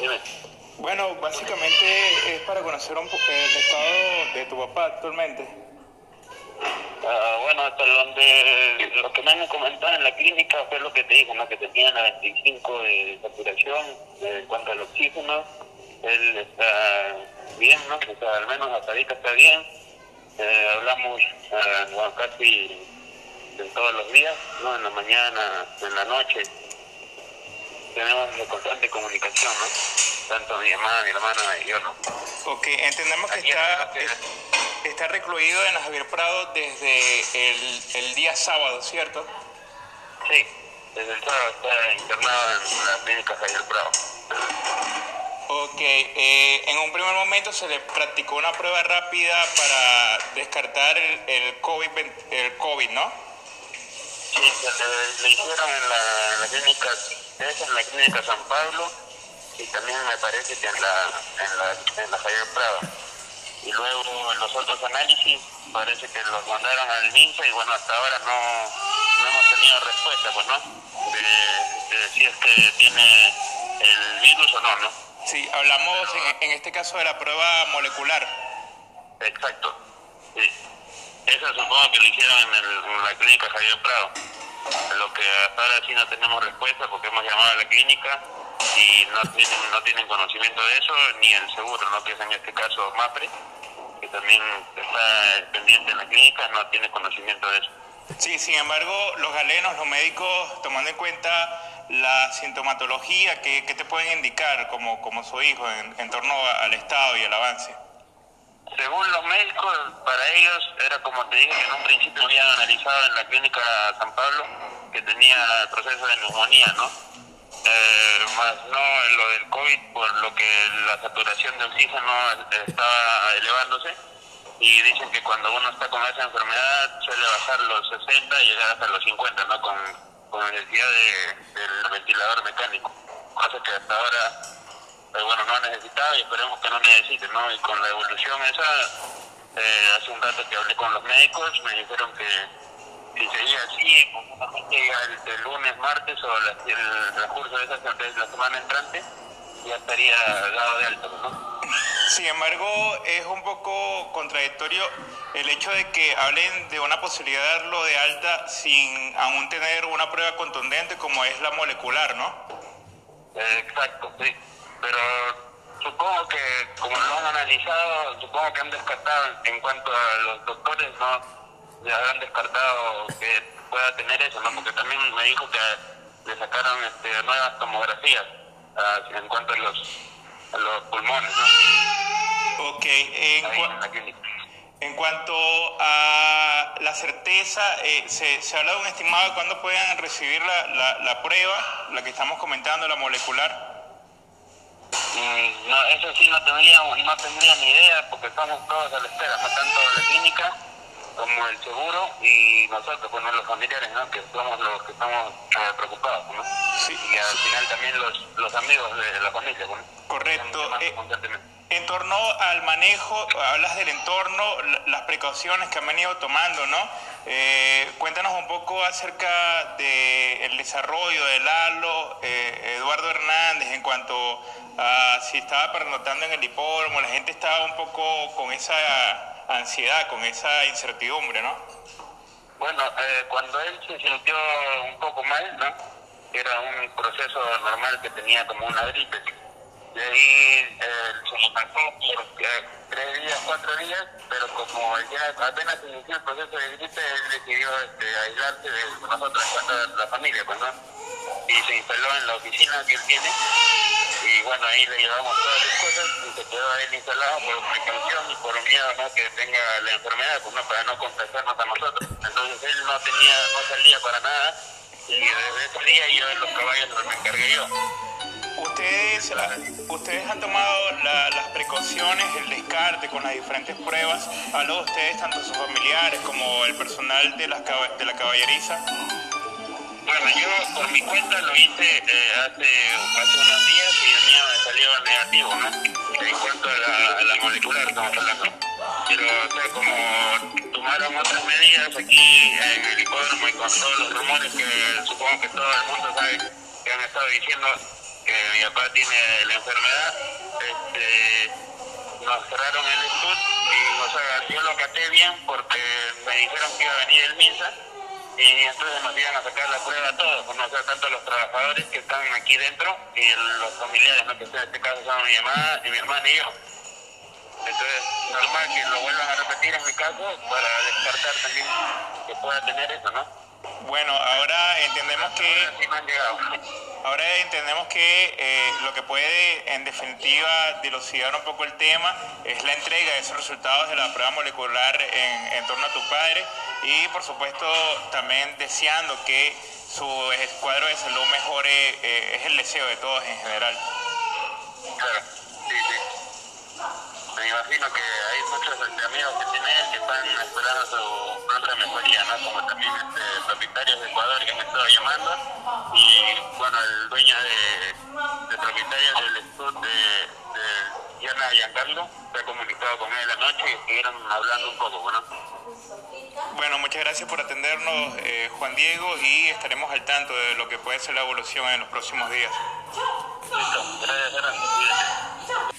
Dime. Bueno, básicamente es para conocer un poco el estado de tu papá actualmente. Ah, bueno, hasta donde lo que me han comentado en la clínica fue lo que te dije, ¿no? que tenía 95 de saturación en cuanto al oxígeno. Él está bien, ¿no? O sea, al menos hasta ahorita está bien. Eh, hablamos ah, casi todos los días, ¿no? En la mañana, en la noche. Tenemos una constante comunicación, ¿no? Tanto mi mamá, mi hermana y yo, ¿no? Ok, entendemos que está, está recluido en Javier Prado desde el, el día sábado, ¿cierto? Sí, desde el sábado está internado en la clínica Javier Prado. Ok, eh, en un primer momento se le practicó una prueba rápida para descartar el, el, COVID, el COVID, ¿no? Sí, se le, hicieron en la, en la clínica, en la clínica San Pablo y también me parece que en la, en la, en la Javier Prado. Y luego en los otros análisis parece que los mandaron al MINSA y bueno, hasta ahora no, no hemos tenido respuesta, pues, ¿no? De, de si es que tiene el virus o no, ¿no? Sí, hablamos en, este caso de la prueba molecular. Exacto, sí. Esa supongo que lo hicieron en, la clínica Javier Prado. Lo que hasta ahora sí no tenemos respuesta porque hemos llamado a la clínica y no tienen, no tienen conocimiento de eso, ni el seguro, ¿no? que es en este caso MAPRE, que también está pendiente en la clínica, no tiene conocimiento de eso. Sí, sin embargo, los galenos, los médicos, tomando en cuenta la sintomatología, ¿qué, te pueden indicar como, como su hijo en, en, torno al estado y al avance? Según los médicos, para ellos era como te dije que en un principio habían analizado en la clínica San Pablo que tenía proceso de neumonía, ¿no? Eh, más no lo del COVID, por lo que la saturación de oxígeno estaba elevándose y dicen que cuando uno está con esa enfermedad suele bajar los 60 y llegar hasta los 50, ¿no? Con, con necesidad de, del ventilador mecánico, cosa que hasta ahora, pues bueno, no ha necesitado y esperemos que no necesite, ¿no? Y con la evolución esa, eh, hace un rato que hablé con los médicos, me dijeron que si seguía así, ya el, el, lunes, martes o la, el transcurso de, esa, de la semana entrante, ya estaría dado de alto, ¿no? Sin embargo, es un poco contradictorio el hecho de que hablen de una posibilidad de darlo de alta sin aún tener una prueba contundente como es la molecular, ¿no? exacto, sí. Pero supongo que como lo han analizado, supongo que han descartado en cuanto a los doctores, ¿no? Ya han descartado que pueda tener eso, ¿no? Porque también me dijo que le sacaron este, nuevas tomografías ah, en cuanto a los, a los pulmones, ¿no? Ok, en, en, cuanto a la certeza, eh, se, se habla de un estimado de cuándo puedan recibir la, la, la, prueba, la que estamos comentando, la molecular. Mm, no, eso sí no tendría, no tendría ni idea porque estamos todos a la espera, no tanto la clínica como el seguro y nosotros, bueno, los familiares, ¿no? que somos los que estamos eh, preocupados. ¿no? Sí. Y al final también los, los amigos de la familia. ¿no? Correcto. En torno al manejo, hablas del entorno, las precauciones que han venido tomando, ¿no? Eh, cuéntanos un poco acerca del desarrollo del ALO, eh, Eduardo Hernández, en cuanto a si estaba pernotando en el hipódromo, la gente estaba un poco con esa ansiedad, con esa incertidumbre, ¿no? Bueno, eh, cuando él se sintió un poco mal, ¿no? Era un proceso normal que tenía como una gripe de ahí eh, se lo pasó por eh, tres días, cuatro días, pero como ya apenas inició el proceso de gripe, él decidió este, aislarse de nosotros en la familia, pues, ¿no? Y se instaló en la oficina que él tiene, y bueno, ahí le llevamos todas las cosas, y se quedó ahí instalado por precaución y por miedo, ¿no? Que tenga la enfermedad, pues, ¿no? Para no contagiarnos a nosotros. Entonces él no tenía, no salía para nada, y desde ese día yo en los caballos me encargué yo. Ustedes, ustedes han tomado las precauciones, el descarte con las diferentes pruebas. ¿Hablo de ustedes, tanto sus familiares como el personal de la, de la caballeriza? Bueno, yo por mi cuenta lo hice eh, hace, hace unos días y negativo, ¿no? En cuanto a la, a la molecular, estamos hablando. Pero, como tomaron otras medidas aquí en el hipódromo y con todos los rumores que supongo que todo el mundo sabe que han estado diciendo que mi papá tiene la enfermedad, este, nos cerraron el estudio y o sea, yo lo caté bien porque me dijeron que iba a venir el MINSA y entonces nos iban a sacar la prueba a todos, o sea, tanto los trabajadores que están aquí dentro y los familiares, ¿no? que en este caso son mi mamá, y mi hermana y yo. Entonces, normal que lo vuelvan a repetir en mi caso para descartar también que pueda tener eso, ¿no? Bueno, ahora entendemos que... Ahora entendemos que eh, lo que puede, en definitiva, dilucidar un poco el tema es la entrega de esos resultados de la prueba molecular en, torno a tu padre y, por supuesto, también deseando que su cuadro de salud mejore, eh, es el deseo de todos en general. Claro, sí, sí. Me imagino que hay muchos amigos que tiene él que están esperando su pronta mejoría, ¿no? Como también este, propietarios de Ecuador que me estado llamando y, bueno, el dueño de, de propietarios del estudio de, de Diana Giancarlo se ha comunicado con él anoche y estuvieron hablando un poco, ¿no? Bueno, muchas gracias por atendernos, eh, Juan Diego, y estaremos al tanto de lo que puede ser la evolución en los próximos días. Listo, gracias, gracias.